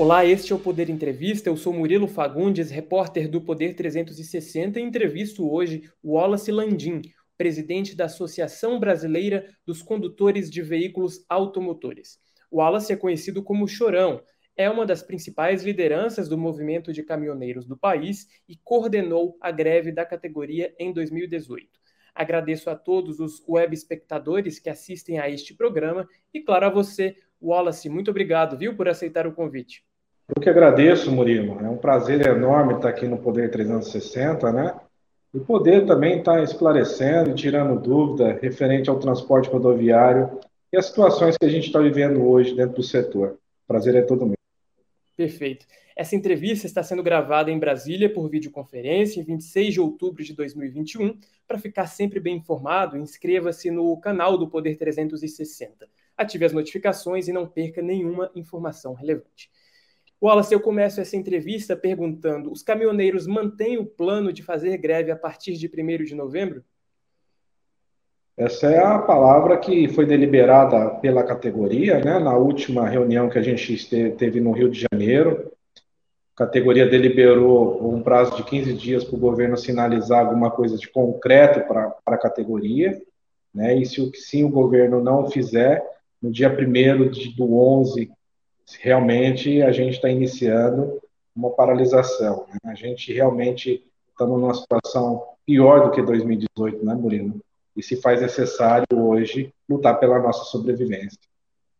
Olá, este é o Poder Entrevista. Eu sou Murilo Fagundes, repórter do Poder 360 e entrevisto hoje o Wallace Landim, presidente da Associação Brasileira dos Condutores de Veículos Automotores. O Wallace é conhecido como Chorão, é uma das principais lideranças do movimento de caminhoneiros do país e coordenou a greve da categoria em 2018. Agradeço a todos os web espectadores que assistem a este programa e, claro, a você, Wallace. Muito obrigado, viu, por aceitar o convite. Eu que agradeço, Murilo. É um prazer enorme estar aqui no Poder 360, né? E poder também estar esclarecendo tirando dúvida referente ao transporte rodoviário e as situações que a gente está vivendo hoje dentro do setor. prazer é todo meu. Perfeito. Essa entrevista está sendo gravada em Brasília por videoconferência em 26 de outubro de 2021. Para ficar sempre bem informado, inscreva-se no canal do Poder 360. Ative as notificações e não perca nenhuma informação relevante. Wallace, eu começo essa entrevista perguntando: os caminhoneiros mantêm o plano de fazer greve a partir de 1 de novembro? Essa é a palavra que foi deliberada pela categoria, né, na última reunião que a gente teve no Rio de Janeiro. A categoria deliberou um prazo de 15 dias para o governo sinalizar alguma coisa de concreto para a categoria. Né, e se, se o governo não fizer, no dia 1 do 11 realmente a gente está iniciando uma paralisação. Né? A gente realmente está numa situação pior do que 2018, né, Murilo? E se faz necessário hoje lutar pela nossa sobrevivência.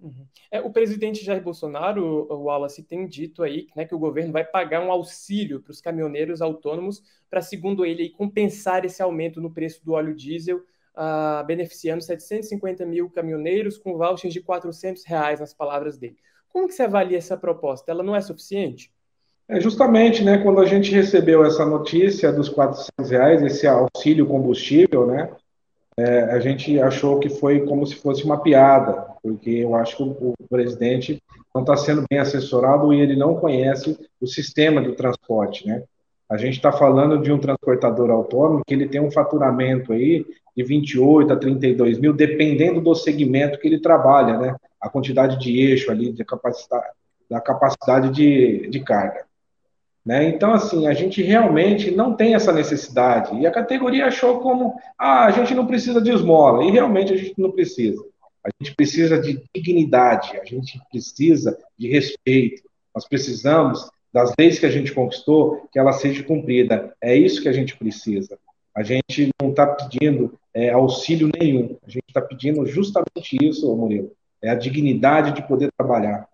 Uhum. É, o presidente Jair Bolsonaro, o Wallace, tem dito aí né, que o governo vai pagar um auxílio para os caminhoneiros autônomos para, segundo ele, compensar esse aumento no preço do óleo diesel, uh, beneficiando 750 mil caminhoneiros com vouchers de 400 reais, nas palavras dele. Como que você avalia essa proposta? Ela não é suficiente? É justamente, né, quando a gente recebeu essa notícia dos 400 reais, esse auxílio combustível, né, é, a gente achou que foi como se fosse uma piada, porque eu acho que o, o presidente não está sendo bem assessorado e ele não conhece o sistema do transporte, né. A gente está falando de um transportador autônomo que ele tem um faturamento aí de 28 a 32 mil, dependendo do segmento que ele trabalha, né? A quantidade de eixo ali, de capacidade, da capacidade de, de carga. Né? Então, assim, a gente realmente não tem essa necessidade. E a categoria achou como, ah, a gente não precisa de esmola. E realmente a gente não precisa. A gente precisa de dignidade, a gente precisa de respeito. Nós precisamos das leis que a gente conquistou, que ela seja cumprida. É isso que a gente precisa. A gente não está pedindo é, auxílio nenhum. A gente está pedindo justamente isso, Murilo. É a dignidade de poder trabalhar.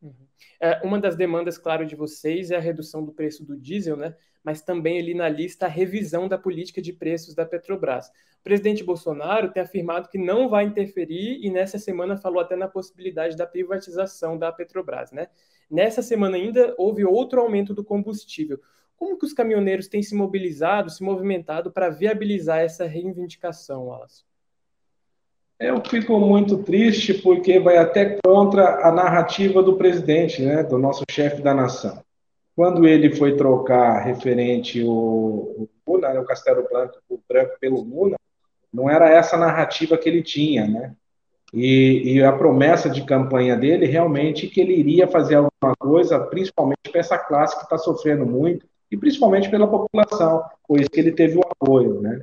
Uhum. É, uma das demandas, claro, de vocês é a redução do preço do diesel, né? Mas também ali na lista a revisão da política de preços da Petrobras. O presidente Bolsonaro tem afirmado que não vai interferir e nessa semana falou até na possibilidade da privatização da Petrobras, né? Nessa semana ainda houve outro aumento do combustível. Como que os caminhoneiros têm se mobilizado, se movimentado para viabilizar essa reivindicação, Wallace? Eu fico muito triste porque vai até contra a narrativa do presidente, né, do nosso chefe da nação. Quando ele foi trocar referente o, o né, o Castelo Branco, o Branco pelo Luna, não era essa narrativa que ele tinha, né? E, e, a promessa de campanha dele realmente que ele iria fazer alguma coisa, principalmente para essa classe que está sofrendo muito, e principalmente pela população, por isso que ele teve o apoio. Né?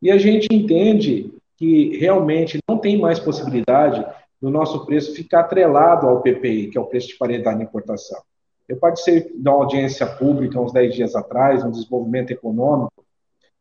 E a gente entende que realmente não tem mais possibilidade do nosso preço ficar atrelado ao PPI, que é o preço de paridade de importação. Eu participei de uma audiência pública uns 10 dias atrás, um desenvolvimento econômico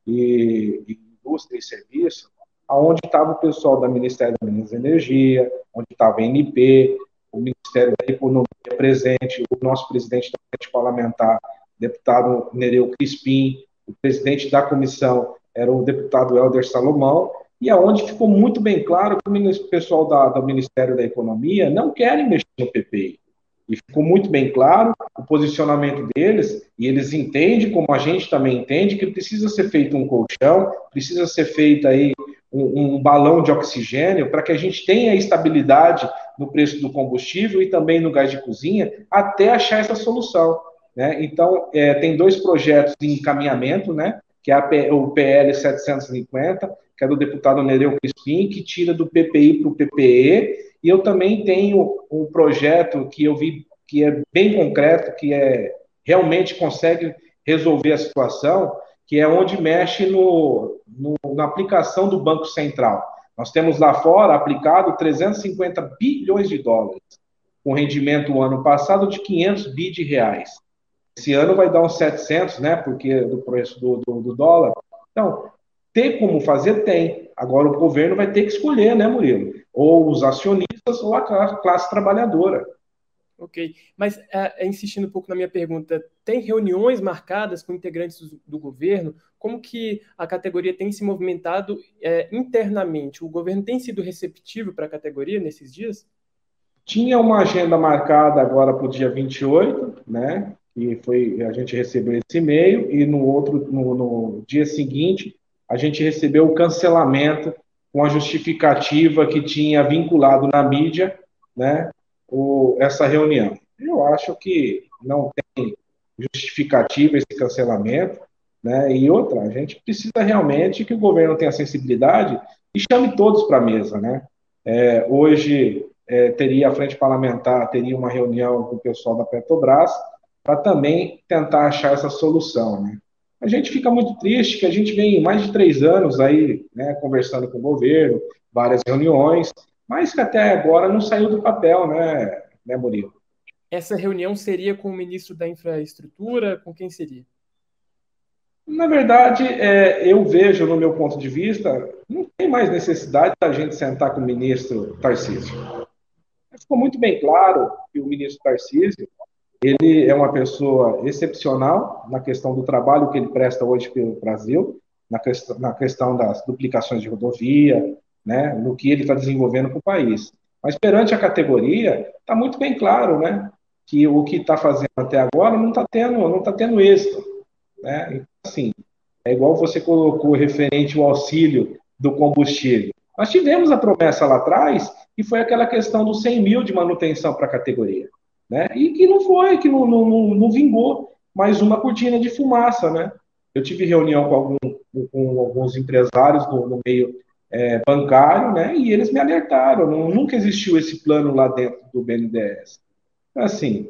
e, e indústria e serviço, aonde estava o pessoal do Ministério da Minas e Energia, onde estava a NP, o Ministério da Economia presente, o nosso presidente da frente parlamentar, deputado Nereu Crispim, o presidente da comissão era o deputado Helder Salomão, e aonde ficou muito bem claro que o pessoal da, do Ministério da Economia não querem mexer no PPI. E ficou muito bem claro o posicionamento deles, e eles entendem, como a gente também entende, que precisa ser feito um colchão, precisa ser feito aí um, um balão de oxigênio para que a gente tenha estabilidade no preço do combustível e também no gás de cozinha, até achar essa solução. Né? Então, é, tem dois projetos em encaminhamento, né? que é o PL 750, que é do deputado Nereu Crispim, que tira do PPI para o PPE, e eu também tenho um projeto que eu vi que é bem concreto, que é realmente consegue resolver a situação, que é onde mexe no, no, na aplicação do Banco Central. Nós temos lá fora aplicado 350 bilhões de dólares, com rendimento o ano passado de 500 bi de reais. Esse ano vai dar uns 700, né, porque do preço do, do, do dólar. Então, tem como fazer? Tem. Agora o governo vai ter que escolher, né, Murilo? Ou os acionistas ou a classe trabalhadora. Ok, mas é, insistindo um pouco na minha pergunta, tem reuniões marcadas com integrantes do, do governo? Como que a categoria tem se movimentado é, internamente? O governo tem sido receptivo para a categoria nesses dias? Tinha uma agenda marcada agora para o dia 28, né? E foi a gente recebeu esse e-mail e no outro no, no dia seguinte a gente recebeu o cancelamento com a justificativa que tinha vinculado na mídia, né? o, essa reunião. Eu acho que não tem justificativa esse cancelamento, né? E outra, a gente precisa realmente que o governo tenha sensibilidade e chame todos para a mesa, né? É, hoje é, teria a frente parlamentar, teria uma reunião com o pessoal da Petrobras para também tentar achar essa solução, né? A gente fica muito triste que a gente vem mais de três anos aí, né, conversando com o governo, várias reuniões, mas que até agora não saiu do papel, né, né Murilo? Essa reunião seria com o ministro da Infraestrutura? Com quem seria? Na verdade, é, eu vejo, no meu ponto de vista, não tem mais necessidade da gente sentar com o ministro Tarcísio. Ficou muito bem claro que o ministro Tarcísio ele é uma pessoa excepcional na questão do trabalho que ele presta hoje pelo Brasil, na questão, na questão das duplicações de rodovia, né, no que ele está desenvolvendo para o país. Mas perante a categoria, está muito bem claro, né, que o que está fazendo até agora não está tendo, não tá tendo êxito, né? Então, assim, é igual você colocou referente ao auxílio do combustível. Nós tivemos a promessa lá atrás e foi aquela questão dos 100 mil de manutenção para a categoria, né? E que não foi, que não, não, não vingou. Mais uma cortina de fumaça, né? Eu tive reunião com, algum, com alguns empresários no, no meio é, bancário, né? E eles me alertaram, não, nunca existiu esse plano lá dentro do BNDES. Então, assim,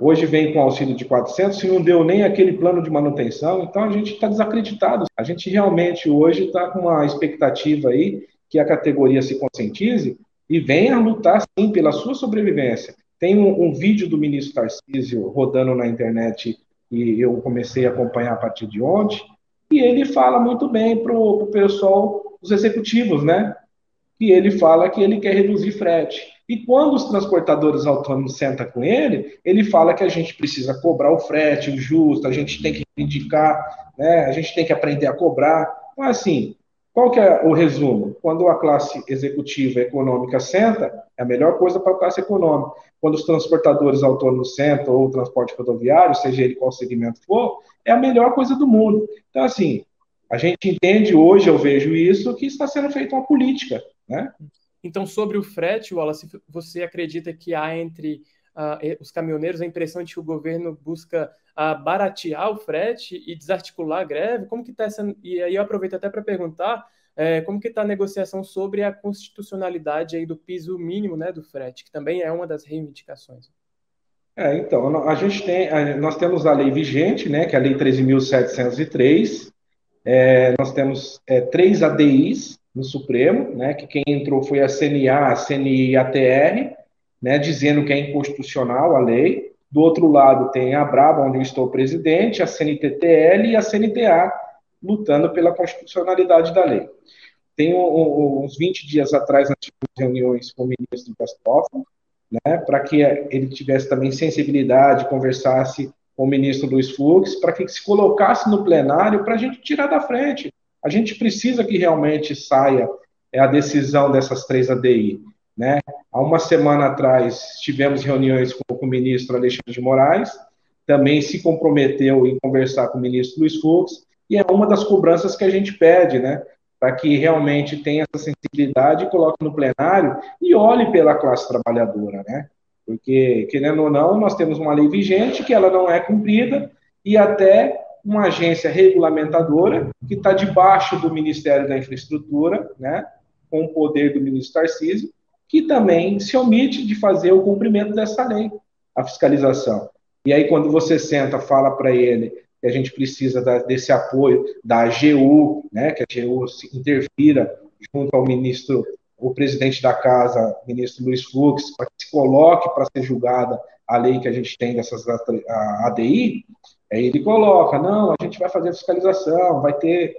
hoje vem com auxílio de 400, se não deu nem aquele plano de manutenção, então a gente está desacreditado. A gente realmente hoje está com uma expectativa aí que a categoria se conscientize e venha lutar sim pela sua sobrevivência. Tem um, um vídeo do ministro Tarcísio rodando na internet e eu comecei a acompanhar a partir de ontem, e ele fala muito bem para o pessoal os executivos, né? E ele fala que ele quer reduzir frete. E quando os transportadores autônomos sentam com ele, ele fala que a gente precisa cobrar o frete, o justo, a gente tem que indicar, né? A gente tem que aprender a cobrar. Então, assim, qual que é o resumo? Quando a classe executiva econômica senta, é a melhor coisa para a classe econômica. Quando os transportadores autônomos sentam, ou o transporte rodoviário, seja ele qual segmento for, é a melhor coisa do mundo. Então, assim, a gente entende hoje, eu vejo isso, que está sendo feita uma política, né? Então, sobre o frete, Wallace, você acredita que há entre uh, os caminhoneiros a impressão de que o governo busca uh, baratear o frete e desarticular a greve? Como que está essa... E aí eu aproveito até para perguntar é, como que está a negociação sobre a constitucionalidade aí do piso mínimo né, do frete, que também é uma das reivindicações. É, então, a gente tem, nós temos a lei vigente, né, que é a Lei 13.703, é, nós temos é, três ADIs no Supremo, né, que quem entrou foi a CNA, a CNI e a TR, né, dizendo que é inconstitucional a lei. Do outro lado tem a Braba, onde eu estou presidente, a CNTTL e a CNTA, lutando pela constitucionalidade da lei. Tem um, uns 20 dias atrás, tivemos reuniões com o ministro Gastoff, né, para que ele tivesse também sensibilidade, conversasse com o ministro Luiz Fux, para que se colocasse no plenário para a gente tirar da frente. A gente precisa que realmente saia é, a decisão dessas três ADI. Né? Há uma semana atrás tivemos reuniões com, o ministro Alexandre de Moraes, também se comprometeu em conversar com o ministro Luiz Fux, e é uma das cobranças que a gente pede, né? Para que realmente tenha essa sensibilidade, coloque no plenário e olhe pela classe trabalhadora, né? Porque, querendo ou não, nós temos uma lei vigente que ela não é cumprida e até uma agência regulamentadora que está debaixo do Ministério da Infraestrutura, né, com o poder do ministro Tarcísio, que também se omite de fazer o cumprimento dessa lei. a fiscalização. E aí, quando você senta, fala para ele que a gente precisa da, desse apoio da AGU, né, que a AGU se interfira junto ao ministro, o presidente da casa, ministro Luiz Fux, para que se coloque para ser julgada a lei que a gente tem dessas a ADI, aí ele coloca, não, a gente vai fazer fiscalização, vai ter,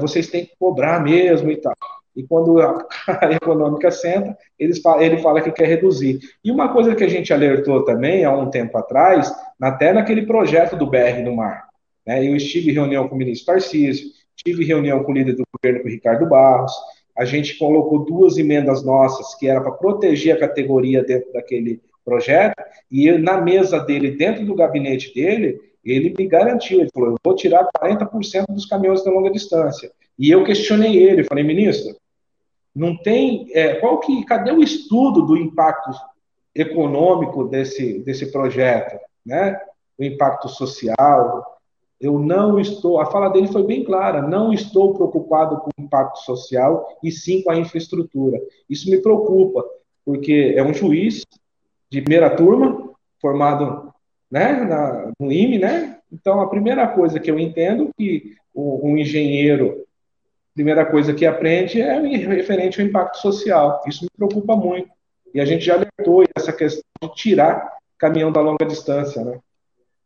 vocês têm que cobrar mesmo e tal. E quando a, econômica senta, eles, ele fala que quer reduzir. E uma coisa que a gente alertou também há um tempo atrás, até naquele projeto do BR no Mar, né, eu estive em reunião com o ministro Tarcísio, tive reunião com o líder do governo, com o Ricardo Barros, a gente colocou duas emendas nossas, que era para proteger a categoria dentro daquele projeto, e eu, na mesa dele, dentro do gabinete dele, ele me garantiu, ele falou, eu vou tirar 40% dos caminhões de longa distância. E eu questionei ele, falei, ministro, não tem, é, qual que, cadê o estudo do impacto econômico desse, desse projeto, né? O impacto social, eu não estou, a fala dele foi bem clara, não estou preocupado com o impacto social e sim com a infraestrutura. Isso me preocupa, porque é um juiz de primeira turma, formado né, na, no IME, né? Então, a primeira coisa que eu entendo que o, um engenheiro, primeira coisa que aprende é referente ao impacto social. Isso me preocupa muito. E a gente já alertou essa questão de tirar caminhão da longa distância, né?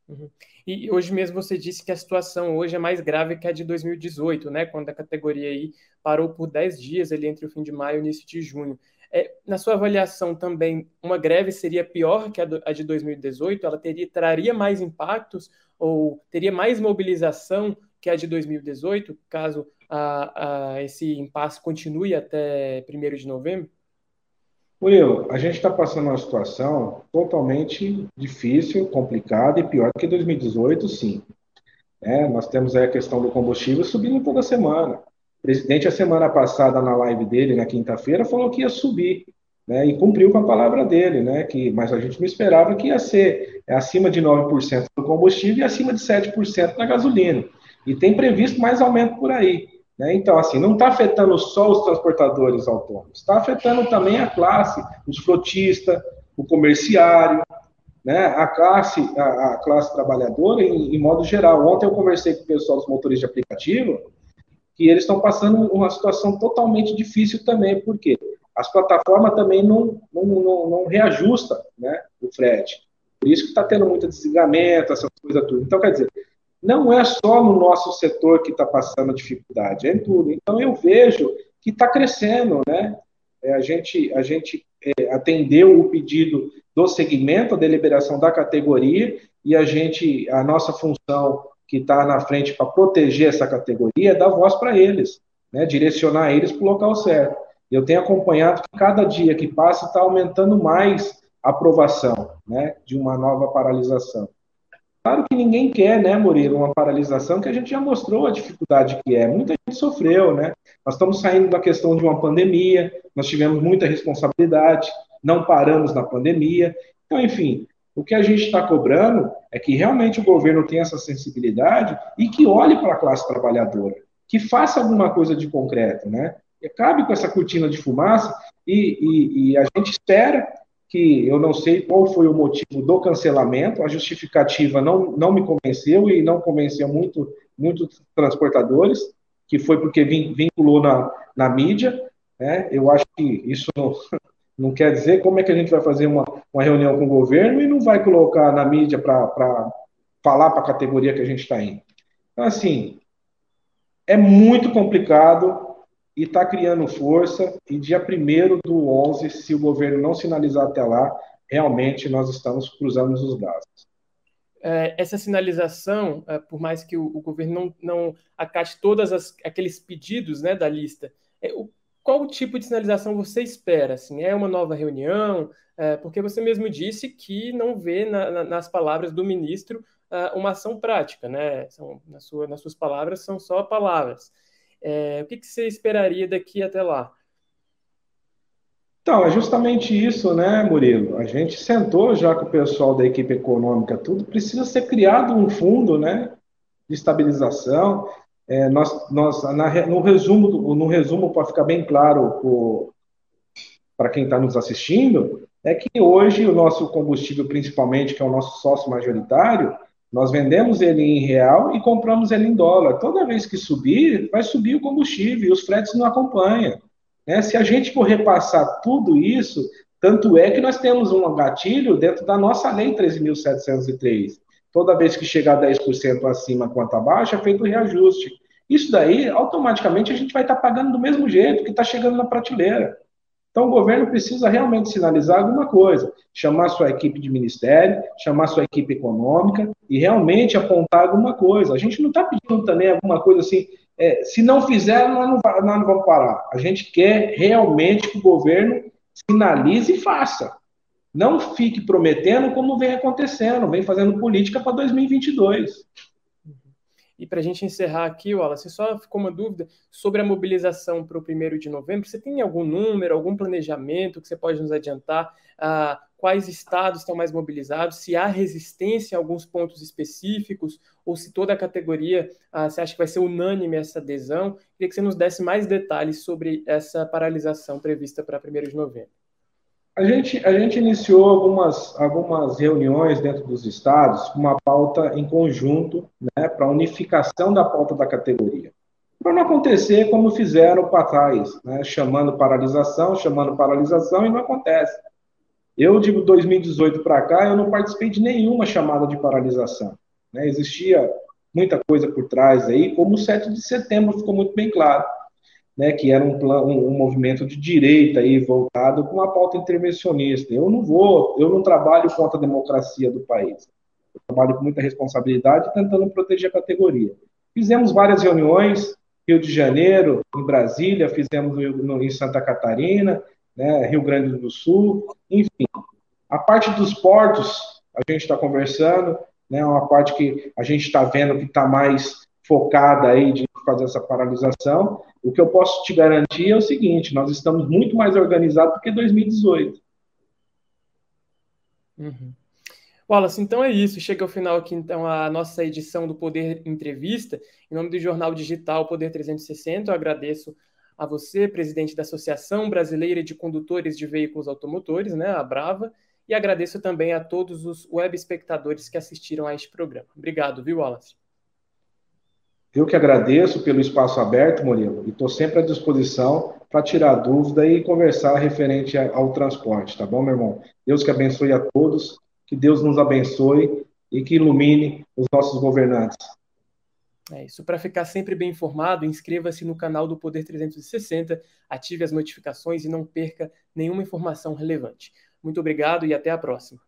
Uhum. E hoje mesmo você disse que a situação hoje é mais grave que a de 2018, né? Quando a categoria aí parou por 10 dias ali entre o fim de maio e início de junho. É, na sua avaliação também, uma greve seria pior que a, do, a de 2018? Ela teria, traria mais impactos ou teria mais mobilização que a de 2018, caso a, a esse impasse continue até 1 de novembro? Will, a gente está passando uma situação totalmente difícil, complicada e pior que 2018, sim. É, nós temos a questão do combustível subindo toda semana. O presidente, a semana passada, na live dele, na quinta-feira, falou que ia subir. Né, e cumpriu com a palavra dele, né, que, mas a gente não esperava que ia ser acima de 9% do combustível e acima de 7% na gasolina. E tem previsto mais aumento por aí. Né? Então, assim, não está afetando só os transportadores autônomos, está afetando também a classe, os frotistas, o comerciário, né? a, classe, a, a classe trabalhadora em, em, modo geral. Ontem eu conversei com o pessoal dos motoristas de aplicativo, que eles estão passando uma situação totalmente difícil também, porque as plataformas também não, não, não, não reajustam né, o frete. Por isso que está tendo muito desligamento, essas coisas tudo. Então, quer dizer, não é só no nosso setor que está passando dificuldade, é em tudo. Então eu vejo que está crescendo, né? É, a gente, a gente é, atendeu o pedido do segmento, a deliberação da categoria, e a gente, a nossa função que está na frente para proteger essa categoria é dar voz para eles, né? direcionar eles para o local certo. Eu tenho acompanhado que cada dia que passa está aumentando mais a aprovação né? de uma nova paralisação. Claro que ninguém quer, né, Murilo, uma paralisação que a gente já mostrou a dificuldade que é. Muita gente sofreu, né? Nós estamos saindo da questão de uma pandemia, nós tivemos muita responsabilidade, não paramos na pandemia. Então, enfim, o que a gente está cobrando é que realmente o governo tenha essa sensibilidade e que olhe para a classe trabalhadora, que faça alguma coisa de concreto, né? Acabe com essa cortina de fumaça e, e, e a gente espera que eu não sei qual foi o motivo do cancelamento, a justificativa não, não me convenceu e não convenceu muito muitos transportadores, que foi porque vinculou na, na mídia. Né? Eu acho que isso não, não quer dizer como é que a gente vai fazer uma, uma reunião com o governo e não vai colocar na mídia para falar para a categoria que a gente está indo. Então, assim, é muito complicado, e está criando força. E dia 1 do 11, se o governo não sinalizar até lá, realmente nós estamos cruzando os braços. É, essa sinalização, é, por mais que o, o governo não, não acate todos aqueles pedidos né, da lista, é, o, qual tipo de sinalização você espera? Assim, é uma nova reunião? É, porque você mesmo disse que não vê na, na, nas palavras do ministro uh, uma ação prática, né? São, na sua, nas suas palavras são só palavras. É, o que, que você esperaria daqui até lá? Então, é justamente isso, né, Murilo? A gente sentou já com o pessoal da equipe econômica, tudo precisa ser criado um fundo, né, de estabilização. É, nós, nós na, no resumo, no resumo para ficar bem claro para quem está nos assistindo, é que hoje o nosso combustível, principalmente, que é o nosso sócio majoritário, nós vendemos ele em real e compramos ele em dólar. Toda vez que subir, vai subir o combustível e os fretes não acompanham. Né? Se a gente for repassar tudo isso, tanto é que nós temos um gatilho dentro da nossa lei 13.703. Toda vez que chegar 10% acima quanto abaixo, é feito o reajuste. Isso daí, automaticamente, a gente vai estar pagando do mesmo jeito que está chegando na prateleira. Então, o governo precisa realmente sinalizar alguma coisa, chamar sua equipe de ministério, chamar sua equipe econômica e realmente apontar alguma coisa. A gente não está pedindo também alguma coisa assim, é, se não fizer, nós não, nós não vamos parar. A gente quer realmente que o governo sinalize e faça. Não fique prometendo como vem acontecendo, vem fazendo política para 2022. E para a gente encerrar aqui, Wallace, só ficou uma dúvida sobre a mobilização para o primeiro de novembro. Você tem algum número, algum planejamento que você pode nos adiantar? Ah, quais estados estão mais mobilizados? Se há resistência em alguns pontos específicos? Ou se toda a categoria, ah, você acha que vai ser unânime essa adesão? Queria que você nos desse mais detalhes sobre essa paralisação prevista para 1 de novembro. A gente, a gente iniciou algumas, algumas reuniões dentro dos estados com uma pauta em conjunto né, para unificação da pauta da categoria. Para não acontecer como fizeram para trás, né, chamando paralisação, chamando paralisação e não acontece. Eu, de 2018 para cá, eu não participei de nenhuma chamada de paralisação. Né? Existia muita coisa por trás aí, como o 7 de setembro ficou muito bem claro né, que era um, um, um, movimento de direita aí voltado com uma pauta intervencionista. Eu não vou, eu não trabalho contra a democracia do país. Eu trabalho com muita responsabilidade tentando proteger a categoria. Fizemos várias reuniões, Rio de Janeiro, em Brasília, fizemos no, em Santa Catarina, né, Rio Grande do Sul, enfim. A parte dos portos, a gente está conversando, né, uma parte que a gente está vendo que está mais focada aí de fazer essa paralisação. O que eu posso te garantir é o seguinte: nós estamos muito mais organizados do que 2018. Uhum. Wallace, então é isso. Chega ao final aqui, então, a nossa edição do Poder Entrevista. Em nome do Jornal Digital Poder 360, eu agradeço a você, presidente da Associação Brasileira de Condutores de Veículos Automotores, né, a Brava, e agradeço também a todos os web espectadores que assistiram a este programa. Obrigado, viu, Wallace? Eu que agradeço pelo espaço aberto, Murilo, e estou sempre à disposição para tirar dúvida e conversar referente ao transporte, tá bom, meu irmão? Deus que abençoe a todos, que Deus nos abençoe e que ilumine os nossos governantes. É isso. Para ficar sempre bem informado, inscreva-se no canal do Poder 360, ative as notificações e não perca nenhuma informação relevante. Muito obrigado e até a próxima.